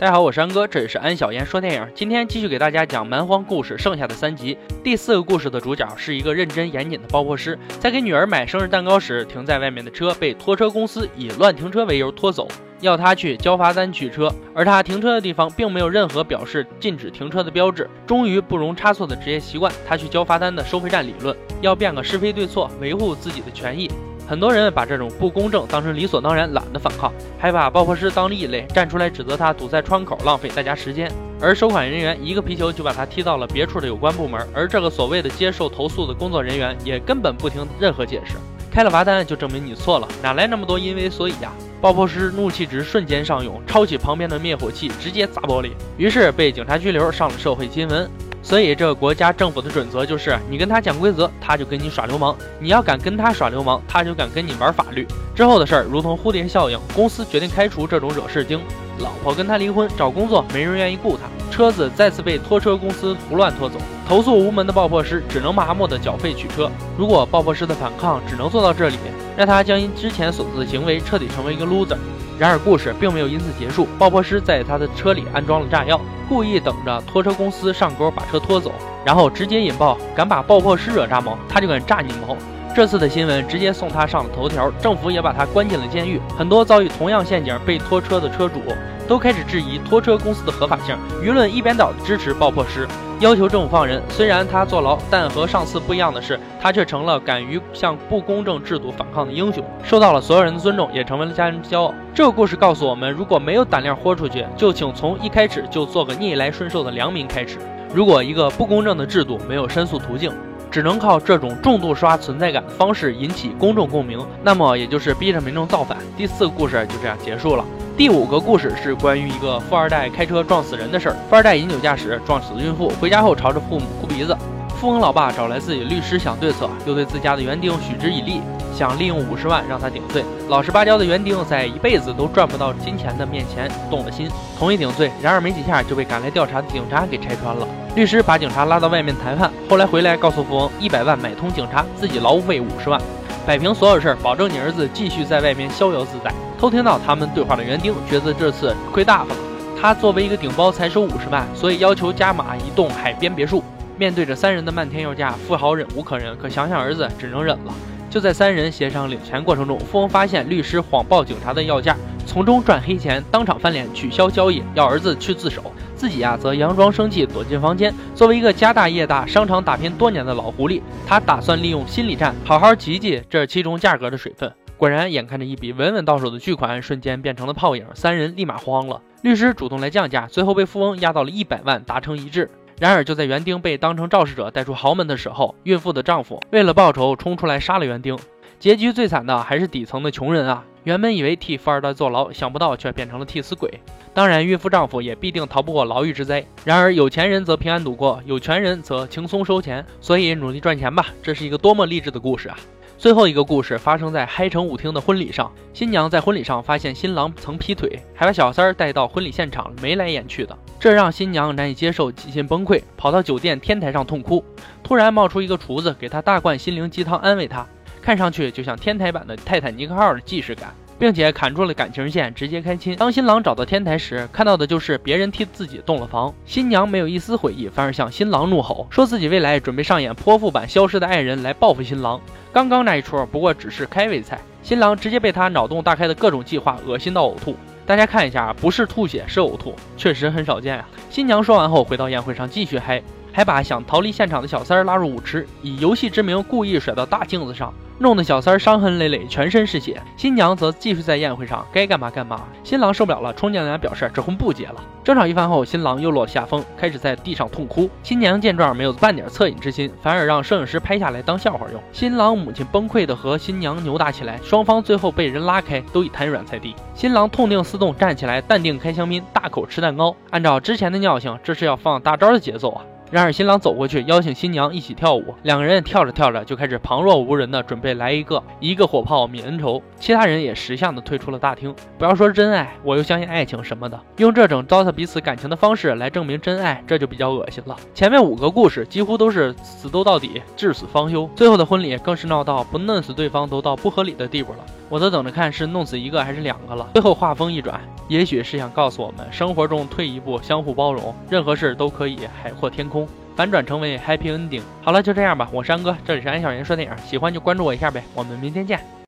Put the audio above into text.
大家好，我是安哥，这里是安小言说电影。今天继续给大家讲《蛮荒故事》剩下的三集。第四个故事的主角是一个认真严谨的爆破师，在给女儿买生日蛋糕时，停在外面的车被拖车公司以乱停车为由拖走，要他去交罚单取车。而他停车的地方并没有任何表示禁止停车的标志。终于不容差错的职业习惯，他去交罚单的收费站理论，要辩个是非对错，维护自己的权益。很多人把这种不公正当成理所当然，懒得反抗，还把爆破师当异类，站出来指责他堵在窗口，浪费大家时间。而收款人员一个皮球就把他踢到了别处的有关部门，而这个所谓的接受投诉的工作人员也根本不听任何解释，开了罚单就证明你错了，哪来那么多因为所以呀？爆破师怒气值瞬间上涌，抄起旁边的灭火器直接砸玻璃，于是被警察拘留，上了社会新闻。所以，这个国家政府的准则就是：你跟他讲规则，他就跟你耍流氓；你要敢跟他耍流氓，他就敢跟你玩法律。之后的事儿如同蝴蝶效应，公司决定开除这种惹事精，老婆跟他离婚，找工作没人愿意雇他，车子再次被拖车公司胡乱拖走，投诉无门的爆破师只能麻木的缴费取车。如果爆破师的反抗只能做到这里，让他将因之前所做的行为彻底成为一个 loser。然而，故事并没有因此结束。爆破师在他的车里安装了炸药，故意等着拖车公司上钩把车拖走，然后直接引爆。敢把爆破师惹炸毛，他就敢炸你毛。这次的新闻直接送他上了头条，政府也把他关进了监狱。很多遭遇同样陷阱被拖车的车主都开始质疑拖车公司的合法性，舆论一边倒的支持爆破师。要求政府放人，虽然他坐牢，但和上次不一样的是，他却成了敢于向不公正制度反抗的英雄，受到了所有人的尊重，也成为了家人的骄傲。这个故事告诉我们，如果没有胆量豁出去，就请从一开始就做个逆来顺受的良民开始。如果一个不公正的制度没有申诉途径，只能靠这种重度刷存在感的方式引起公众共鸣，那么也就是逼着民众造反。第四个故事就这样结束了。第五个故事是关于一个富二代开车撞死人的事儿。富二代饮酒驾驶撞死孕妇，回家后朝着父母哭鼻子。富翁老爸找来自己律师想对策，又对自家的园丁许之以利，想利用五十万让他顶罪。老实巴交的园丁在一辈子都赚不到金钱的面前动了心，同意顶罪。然而没几下就被赶来调查的警察给拆穿了。律师把警察拉到外面谈判，后来回来告诉富翁，一百万买通警察，自己劳务费五十万，摆平所有事儿，保证你儿子继续在外面逍遥自在。偷听到他们对话的园丁觉得这次亏大发了，他作为一个顶包才收五十万，所以要求加码一栋海边别墅。面对着三人的漫天要价，富豪忍无可忍，可想想儿子，只能忍了。就在三人协商领钱过程中，富翁发现律师谎报警察的要价，从中赚黑钱，当场翻脸取消交易，要儿子去自首，自己呀则佯装生气躲进房间。作为一个家大业大、商场打拼多年的老狐狸，他打算利用心理战，好好挤挤这其中价格的水分。果然，眼看着一笔稳稳到手的巨款，瞬间变成了泡影。三人立马慌了。律师主动来降价，最后被富翁压到了一百万，达成一致。然而，就在园丁被当成肇事者带出豪门的时候，孕妇的丈夫为了报仇冲出来杀了园丁。结局最惨的还是底层的穷人啊！原本以为替富二代坐牢，想不到却变成了替死鬼。当然，孕妇丈夫也必定逃不过牢狱之灾。然而，有钱人则平安度过，有权人则轻松收钱。所以，努力赚钱吧！这是一个多么励志的故事啊！最后一个故事发生在嗨城舞厅的婚礼上，新娘在婚礼上发现新郎曾劈腿，还把小三儿带到婚礼现场，眉来眼去的，这让新娘难以接受，几近崩溃，跑到酒店天台上痛哭。突然冒出一个厨子，给她大灌心灵鸡汤，安慰她，看上去就像天台版的泰坦尼克号的既视感。并且砍住了感情线，直接开亲。当新郎找到天台时，看到的就是别人替自己洞了房。新娘没有一丝悔意，反而向新郎怒吼，说自己未来准备上演泼妇版消失的爱人来报复新郎。刚刚那一出不过只是开胃菜，新郎直接被他脑洞大开的各种计划恶心到呕吐。大家看一下，不是吐血是呕吐，确实很少见啊。新娘说完后，回到宴会上继续嗨，还把想逃离现场的小三儿拉入舞池，以游戏之名故意甩到大镜子上。弄得小三儿伤痕累累，全身是血。新娘则继续在宴会上该干嘛干嘛。新郎受不了了，冲进来表示这婚不结了。争吵一番后，新郎又落下风，开始在地上痛哭。新娘见状没有半点恻隐之心，反而让摄影师拍下来当笑话用。新郎母亲崩溃的和新娘扭打起来，双方最后被人拉开，都已瘫软在地。新郎痛定思痛，站起来淡定开香槟，大口吃蛋糕。按照之前的尿性，这是要放大招的节奏啊！然而新郎走过去邀请新娘一起跳舞，两个人跳着跳着就开始旁若无人的准备来一个一个火炮泯恩仇，其他人也识相的退出了大厅。不要说真爱，我又相信爱情什么的，用这种糟蹋彼此感情的方式来证明真爱，这就比较恶心了。前面五个故事几乎都是死斗到底，至死方休，最后的婚礼更是闹到不弄死对方都到不合理的地步了。我都等着看是弄死一个还是两个了。最后话锋一转，也许是想告诉我们，生活中退一步，相互包容，任何事都可以海阔天空，反转成为 happy ending。好了，就这样吧，我是安哥，这里是安小言说电影，喜欢就关注我一下呗，我们明天见。